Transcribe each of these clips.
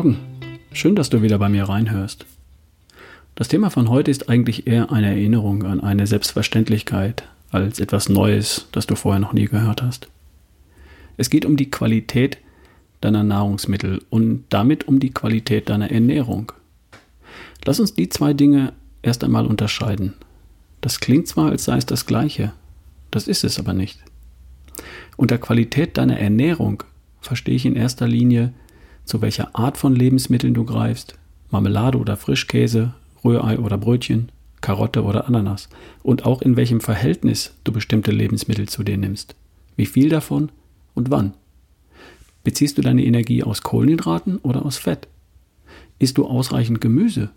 Morgen. Schön, dass du wieder bei mir reinhörst. Das Thema von heute ist eigentlich eher eine Erinnerung an eine Selbstverständlichkeit als etwas Neues, das du vorher noch nie gehört hast. Es geht um die Qualität deiner Nahrungsmittel und damit um die Qualität deiner Ernährung. Lass uns die zwei Dinge erst einmal unterscheiden. Das klingt zwar, als sei es das gleiche, das ist es aber nicht. Unter Qualität deiner Ernährung verstehe ich in erster Linie, zu welcher Art von Lebensmitteln du greifst, Marmelade oder Frischkäse, Rührei oder Brötchen, Karotte oder Ananas und auch in welchem Verhältnis du bestimmte Lebensmittel zu dir nimmst, wie viel davon und wann. Beziehst du deine Energie aus Kohlenhydraten oder aus Fett? Isst du ausreichend Gemüse?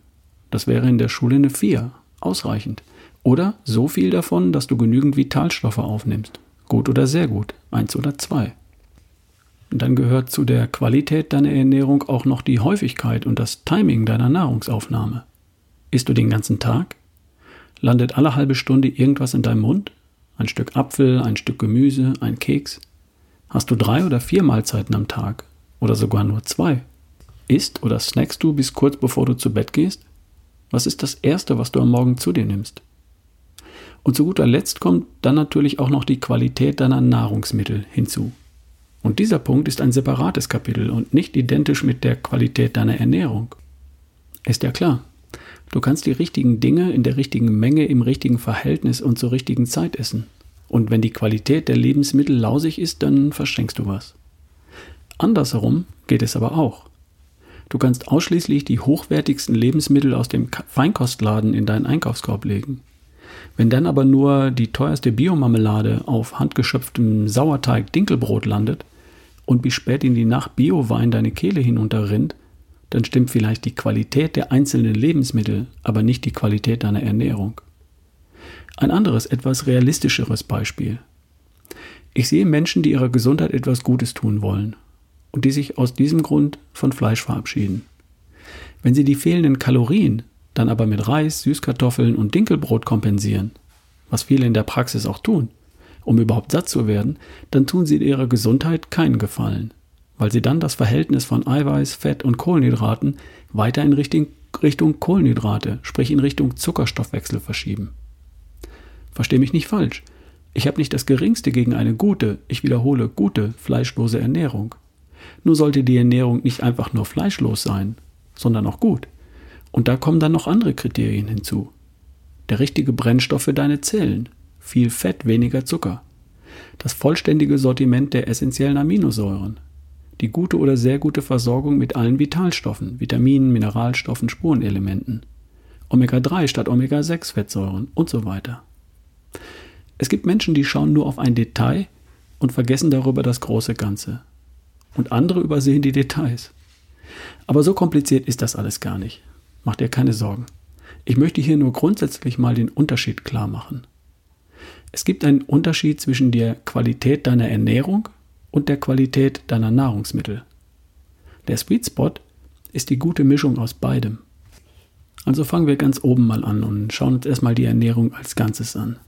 Das wäre in der Schule eine 4, ausreichend. Oder so viel davon, dass du genügend Vitalstoffe aufnimmst. Gut oder sehr gut, 1 oder 2. Dann gehört zu der Qualität deiner Ernährung auch noch die Häufigkeit und das Timing deiner Nahrungsaufnahme. Isst du den ganzen Tag? Landet alle halbe Stunde irgendwas in deinem Mund? Ein Stück Apfel, ein Stück Gemüse, ein Keks? Hast du drei oder vier Mahlzeiten am Tag? Oder sogar nur zwei? Isst oder snackst du bis kurz bevor du zu Bett gehst? Was ist das Erste, was du am Morgen zu dir nimmst? Und zu guter Letzt kommt dann natürlich auch noch die Qualität deiner Nahrungsmittel hinzu. Und dieser Punkt ist ein separates Kapitel und nicht identisch mit der Qualität deiner Ernährung. Ist ja klar. Du kannst die richtigen Dinge in der richtigen Menge, im richtigen Verhältnis und zur richtigen Zeit essen. Und wenn die Qualität der Lebensmittel lausig ist, dann verschenkst du was. Andersherum geht es aber auch. Du kannst ausschließlich die hochwertigsten Lebensmittel aus dem Feinkostladen in deinen Einkaufskorb legen. Wenn dann aber nur die teuerste Biomarmelade auf handgeschöpftem Sauerteig-Dinkelbrot landet, und bis spät in die Nacht Biowein deine Kehle hinunterrinnt, dann stimmt vielleicht die Qualität der einzelnen Lebensmittel, aber nicht die Qualität deiner Ernährung. Ein anderes, etwas realistischeres Beispiel. Ich sehe Menschen, die ihrer Gesundheit etwas Gutes tun wollen und die sich aus diesem Grund von Fleisch verabschieden. Wenn sie die fehlenden Kalorien dann aber mit Reis, Süßkartoffeln und Dinkelbrot kompensieren, was viele in der Praxis auch tun, um überhaupt satt zu werden, dann tun sie ihrer Gesundheit keinen Gefallen, weil sie dann das Verhältnis von Eiweiß, Fett und Kohlenhydraten weiter in Richtung, Richtung Kohlenhydrate, sprich in Richtung Zuckerstoffwechsel verschieben. Versteh mich nicht falsch. Ich habe nicht das geringste gegen eine gute, ich wiederhole, gute, fleischlose Ernährung. Nur sollte die Ernährung nicht einfach nur fleischlos sein, sondern auch gut. Und da kommen dann noch andere Kriterien hinzu. Der richtige Brennstoff für deine Zellen, viel Fett, weniger Zucker. Das vollständige Sortiment der essentiellen Aminosäuren. Die gute oder sehr gute Versorgung mit allen Vitalstoffen, Vitaminen, Mineralstoffen, Spurenelementen. Omega-3 statt Omega-6 Fettsäuren und so weiter. Es gibt Menschen, die schauen nur auf ein Detail und vergessen darüber das große Ganze. Und andere übersehen die Details. Aber so kompliziert ist das alles gar nicht. Mach dir keine Sorgen. Ich möchte hier nur grundsätzlich mal den Unterschied klar machen. Es gibt einen Unterschied zwischen der Qualität deiner Ernährung und der Qualität deiner Nahrungsmittel. Der Sweet Spot ist die gute Mischung aus beidem. Also fangen wir ganz oben mal an und schauen uns erstmal die Ernährung als Ganzes an.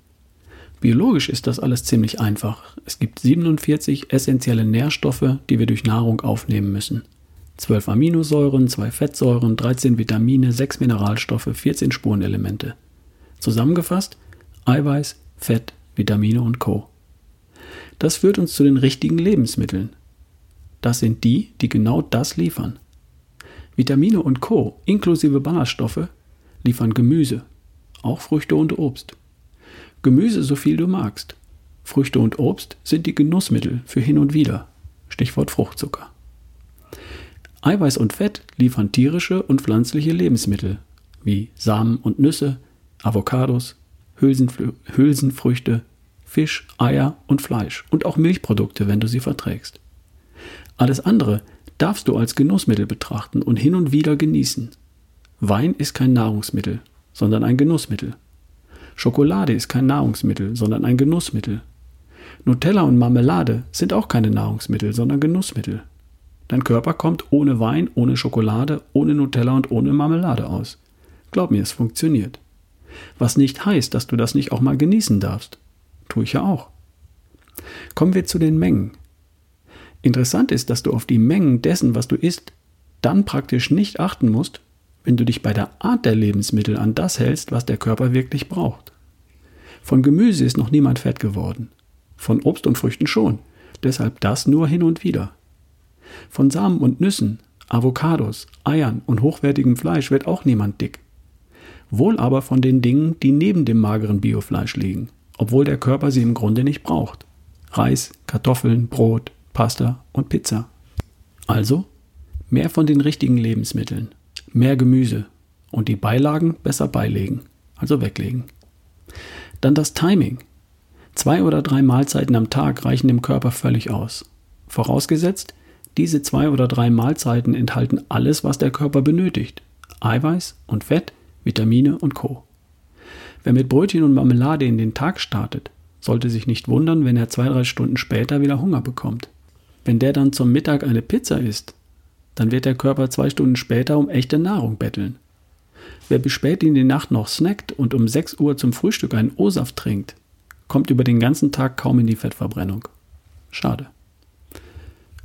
Biologisch ist das alles ziemlich einfach. Es gibt 47 essentielle Nährstoffe, die wir durch Nahrung aufnehmen müssen. 12 Aminosäuren, 2 Fettsäuren, 13 Vitamine, 6 Mineralstoffe, 14 Spurenelemente. Zusammengefasst Eiweiß, Fett, Vitamine und Co. Das führt uns zu den richtigen Lebensmitteln. Das sind die, die genau das liefern. Vitamine und Co. inklusive Ballaststoffe liefern Gemüse, auch Früchte und Obst. Gemüse so viel du magst. Früchte und Obst sind die Genussmittel für hin und wieder. Stichwort Fruchtzucker. Eiweiß und Fett liefern tierische und pflanzliche Lebensmittel wie Samen und Nüsse, Avocados, Hülsenfl Hülsenfrüchte, Fisch, Eier und Fleisch und auch Milchprodukte, wenn du sie verträgst. Alles andere darfst du als Genussmittel betrachten und hin und wieder genießen. Wein ist kein Nahrungsmittel, sondern ein Genussmittel. Schokolade ist kein Nahrungsmittel, sondern ein Genussmittel. Nutella und Marmelade sind auch keine Nahrungsmittel, sondern Genussmittel. Dein Körper kommt ohne Wein, ohne Schokolade, ohne Nutella und ohne Marmelade aus. Glaub mir, es funktioniert. Was nicht heißt, dass du das nicht auch mal genießen darfst. Tue ich ja auch. Kommen wir zu den Mengen. Interessant ist, dass du auf die Mengen dessen, was du isst, dann praktisch nicht achten musst, wenn du dich bei der Art der Lebensmittel an das hältst, was der Körper wirklich braucht. Von Gemüse ist noch niemand fett geworden. Von Obst und Früchten schon. Deshalb das nur hin und wieder. Von Samen und Nüssen, Avocados, Eiern und hochwertigem Fleisch wird auch niemand dick. Wohl aber von den Dingen, die neben dem mageren Biofleisch liegen, obwohl der Körper sie im Grunde nicht braucht. Reis, Kartoffeln, Brot, Pasta und Pizza. Also mehr von den richtigen Lebensmitteln, mehr Gemüse und die Beilagen besser beilegen, also weglegen. Dann das Timing. Zwei oder drei Mahlzeiten am Tag reichen dem Körper völlig aus. Vorausgesetzt, diese zwei oder drei Mahlzeiten enthalten alles, was der Körper benötigt. Eiweiß und Fett, Vitamine und Co. Wer mit Brötchen und Marmelade in den Tag startet, sollte sich nicht wundern, wenn er zwei, drei Stunden später wieder Hunger bekommt. Wenn der dann zum Mittag eine Pizza isst, dann wird der Körper zwei Stunden später um echte Nahrung betteln. Wer bis spät in die Nacht noch snackt und um 6 Uhr zum Frühstück einen O-Saft trinkt, kommt über den ganzen Tag kaum in die Fettverbrennung. Schade.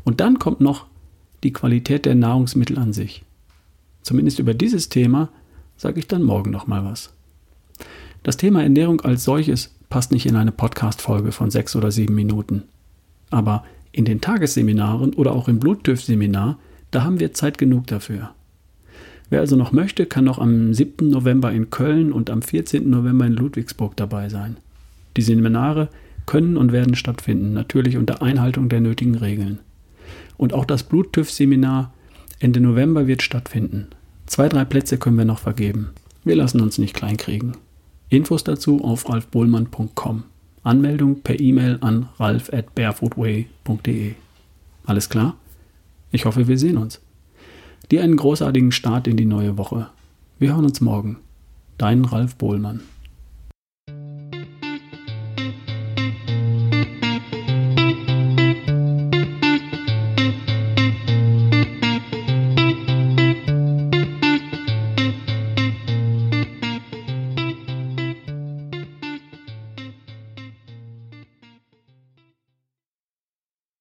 Und dann kommt noch die Qualität der Nahrungsmittel an sich. Zumindest über dieses Thema sage ich dann morgen nochmal was. Das Thema Ernährung als solches passt nicht in eine Podcast-Folge von sechs oder sieben Minuten. Aber in den Tagesseminaren oder auch im Bluttüff-Seminar, da haben wir Zeit genug dafür. Wer also noch möchte, kann noch am 7. November in Köln und am 14. November in Ludwigsburg dabei sein. Die Seminare können und werden stattfinden, natürlich unter Einhaltung der nötigen Regeln. Und auch das Bluttüff-Seminar Ende November wird stattfinden. Zwei, drei Plätze können wir noch vergeben. Wir lassen uns nicht kleinkriegen. Infos dazu auf ralfbohlmann.com. Anmeldung per E-Mail an ralf at barefootway.de. Alles klar? Ich hoffe, wir sehen uns. Dir einen großartigen Start in die neue Woche. Wir hören uns morgen. Dein Ralf Bohlmann.